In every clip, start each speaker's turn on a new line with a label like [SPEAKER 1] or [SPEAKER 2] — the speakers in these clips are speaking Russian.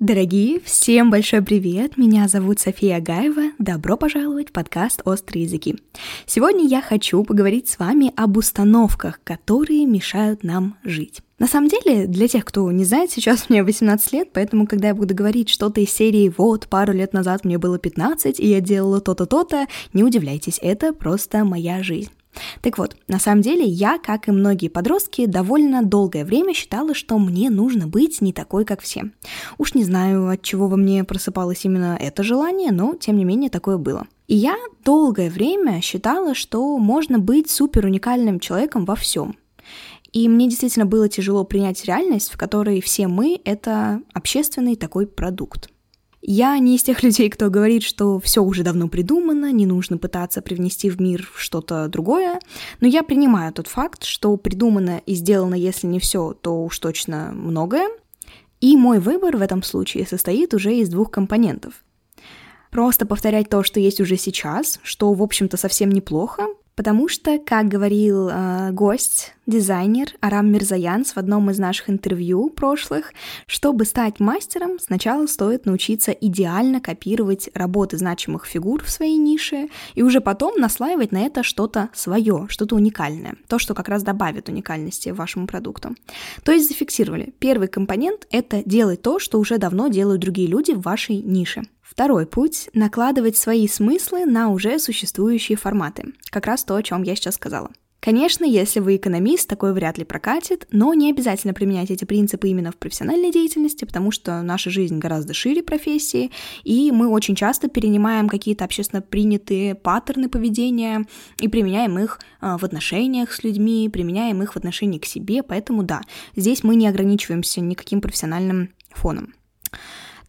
[SPEAKER 1] Дорогие, всем большой привет! Меня зовут София Агаева. Добро пожаловать в подкаст «Острые языки». Сегодня я хочу поговорить с вами об установках, которые мешают нам жить. На самом деле, для тех, кто не знает, сейчас мне 18 лет, поэтому, когда я буду говорить что-то из серии «Вот, пару лет назад мне было 15, и я делала то-то, то-то», не удивляйтесь, это просто моя жизнь. Так вот, на самом деле я, как и многие подростки, довольно долгое время считала, что мне нужно быть не такой, как все. Уж не знаю, от чего во мне просыпалось именно это желание, но тем не менее такое было. И я долгое время считала, что можно быть супер уникальным человеком во всем. И мне действительно было тяжело принять реальность, в которой все мы — это общественный такой продукт. Я не из тех людей, кто говорит, что все уже давно придумано, не нужно пытаться привнести в мир что-то другое, но я принимаю тот факт, что придумано и сделано, если не все, то уж точно многое. И мой выбор в этом случае состоит уже из двух компонентов. Просто повторять то, что есть уже сейчас, что, в общем-то, совсем неплохо, Потому что, как говорил э, гость, дизайнер Арам Мирзаянс в одном из наших интервью прошлых, чтобы стать мастером, сначала стоит научиться идеально копировать работы значимых фигур в своей нише и уже потом наслаивать на это что-то свое, что-то уникальное, то, что как раз добавит уникальности вашему продукту. То есть зафиксировали. Первый компонент — это делать то, что уже давно делают другие люди в вашей нише. Второй путь — накладывать свои смыслы на уже существующие форматы. Как раз то, о чем я сейчас сказала. Конечно, если вы экономист, такой вряд ли прокатит, но не обязательно применять эти принципы именно в профессиональной деятельности, потому что наша жизнь гораздо шире профессии, и мы очень часто перенимаем какие-то общественно принятые паттерны поведения и применяем их а, в отношениях с людьми, применяем их в отношении к себе, поэтому да, здесь мы не ограничиваемся никаким профессиональным фоном.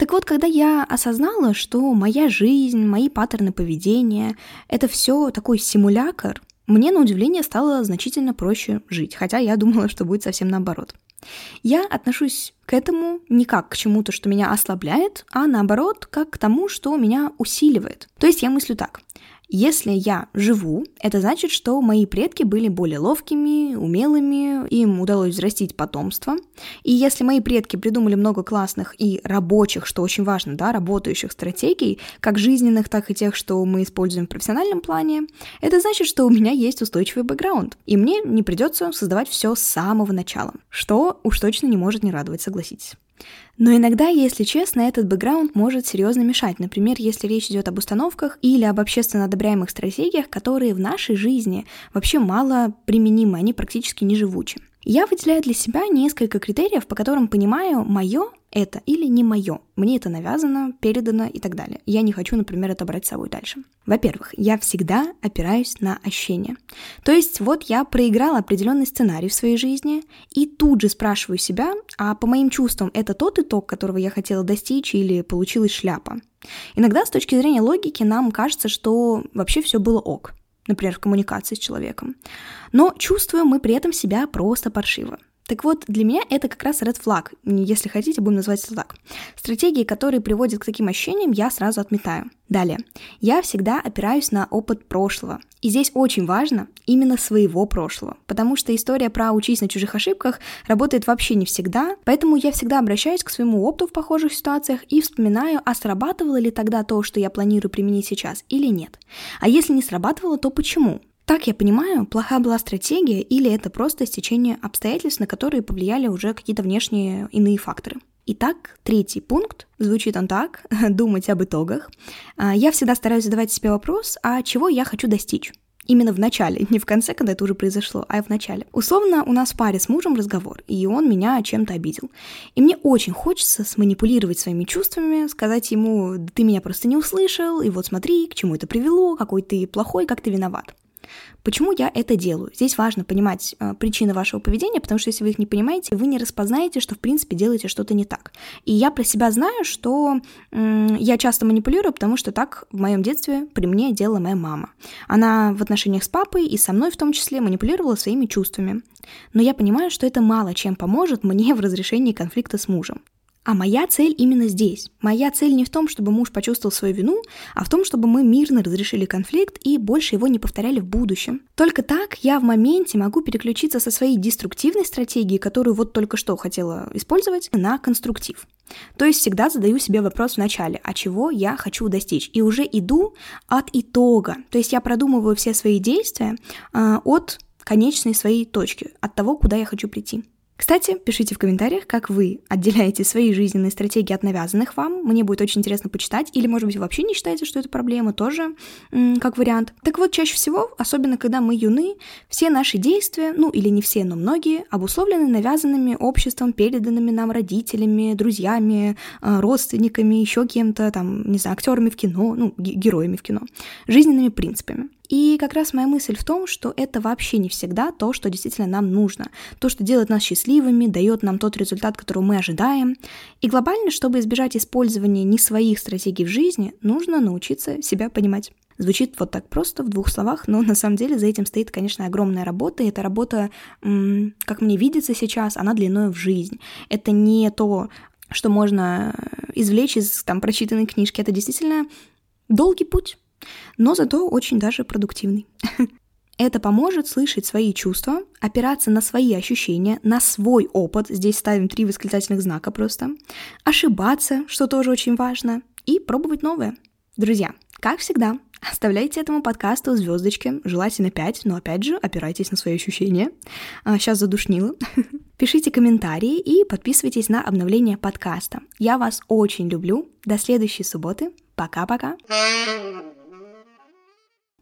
[SPEAKER 1] Так вот, когда я осознала, что моя жизнь, мои паттерны поведения — это все такой симулятор, мне на удивление стало значительно проще жить, хотя я думала, что будет совсем наоборот. Я отношусь к этому не как к чему-то, что меня ослабляет, а наоборот, как к тому, что меня усиливает. То есть я мыслю так. Если я живу, это значит, что мои предки были более ловкими, умелыми, им удалось взрастить потомство. И если мои предки придумали много классных и рабочих, что очень важно, да, работающих стратегий, как жизненных, так и тех, что мы используем в профессиональном плане, это значит, что у меня есть устойчивый бэкграунд, и мне не придется создавать все с самого начала, что уж точно не может не радовать, согласитесь. Но иногда, если честно, этот бэкграунд может серьезно мешать. Например, если речь идет об установках или об общественно одобряемых стратегиях, которые в нашей жизни вообще мало применимы, они практически не живучи. Я выделяю для себя несколько критериев, по которым понимаю, мое это или не мое. Мне это навязано, передано и так далее. Я не хочу, например, это брать с собой дальше. Во-первых, я всегда опираюсь на ощущения. То есть вот я проиграла определенный сценарий в своей жизни и тут же спрашиваю себя, а по моим чувствам это тот итог, которого я хотела достичь или получилась шляпа. Иногда с точки зрения логики нам кажется, что вообще все было ок например, в коммуникации с человеком. Но чувствуем мы при этом себя просто паршиво. Так вот, для меня это как раз red flag, если хотите, будем называть это так. Стратегии, которые приводят к таким ощущениям, я сразу отметаю. Далее. Я всегда опираюсь на опыт прошлого. И здесь очень важно именно своего прошлого, потому что история про «учись на чужих ошибках» работает вообще не всегда, поэтому я всегда обращаюсь к своему опыту в похожих ситуациях и вспоминаю, а срабатывало ли тогда то, что я планирую применить сейчас, или нет. А если не срабатывало, то почему? Так я понимаю, плохая была стратегия или это просто стечение обстоятельств, на которые повлияли уже какие-то внешние иные факторы. Итак, третий пункт, звучит он так, думать об итогах. А, я всегда стараюсь задавать себе вопрос, а чего я хочу достичь? Именно в начале, не в конце, когда это уже произошло, а в начале. Условно, у нас в паре с мужем разговор, и он меня чем-то обидел. И мне очень хочется сманипулировать своими чувствами, сказать ему, ты меня просто не услышал, и вот смотри, к чему это привело, какой ты плохой, как ты виноват. Почему я это делаю? Здесь важно понимать э, причины вашего поведения, потому что если вы их не понимаете, вы не распознаете, что в принципе делаете что-то не так. И я про себя знаю, что э, я часто манипулирую, потому что так в моем детстве при мне делала моя мама. Она в отношениях с папой и со мной в том числе манипулировала своими чувствами. Но я понимаю, что это мало чем поможет мне в разрешении конфликта с мужем. А моя цель именно здесь. Моя цель не в том, чтобы муж почувствовал свою вину, а в том, чтобы мы мирно разрешили конфликт и больше его не повторяли в будущем. Только так я в моменте могу переключиться со своей деструктивной стратегии, которую вот только что хотела использовать, на конструктив. То есть всегда задаю себе вопрос в начале, а чего я хочу достичь? И уже иду от итога. То есть я продумываю все свои действия э, от конечной своей точки, от того, куда я хочу прийти. Кстати, пишите в комментариях, как вы отделяете свои жизненные стратегии от навязанных вам. Мне будет очень интересно почитать. Или, может быть, вы вообще не считаете, что это проблема, тоже как вариант. Так вот, чаще всего, особенно когда мы юны, все наши действия, ну или не все, но многие, обусловлены навязанными обществом, переданными нам родителями, друзьями, э, родственниками, еще кем-то, там, не знаю, актерами в кино, ну, героями в кино, жизненными принципами. И как раз моя мысль в том, что это вообще не всегда то, что действительно нам нужно, то, что делает нас счастливыми, дает нам тот результат, которого мы ожидаем. И глобально, чтобы избежать использования не своих стратегий в жизни, нужно научиться себя понимать. Звучит вот так просто в двух словах, но на самом деле за этим стоит, конечно, огромная работа. И эта работа, как мне видится сейчас, она длиной в жизнь. Это не то, что можно извлечь из там прочитанной книжки. Это действительно долгий путь но зато очень даже продуктивный. Это поможет слышать свои чувства, опираться на свои ощущения, на свой опыт, здесь ставим три восклицательных знака просто, ошибаться, что тоже очень важно, и пробовать новое. Друзья, как всегда, оставляйте этому подкасту звездочки, желательно 5, но опять же, опирайтесь на свои ощущения. сейчас а, задушнила. Пишите комментарии и подписывайтесь на обновление подкаста. Я вас очень люблю. До следующей субботы. Пока-пока.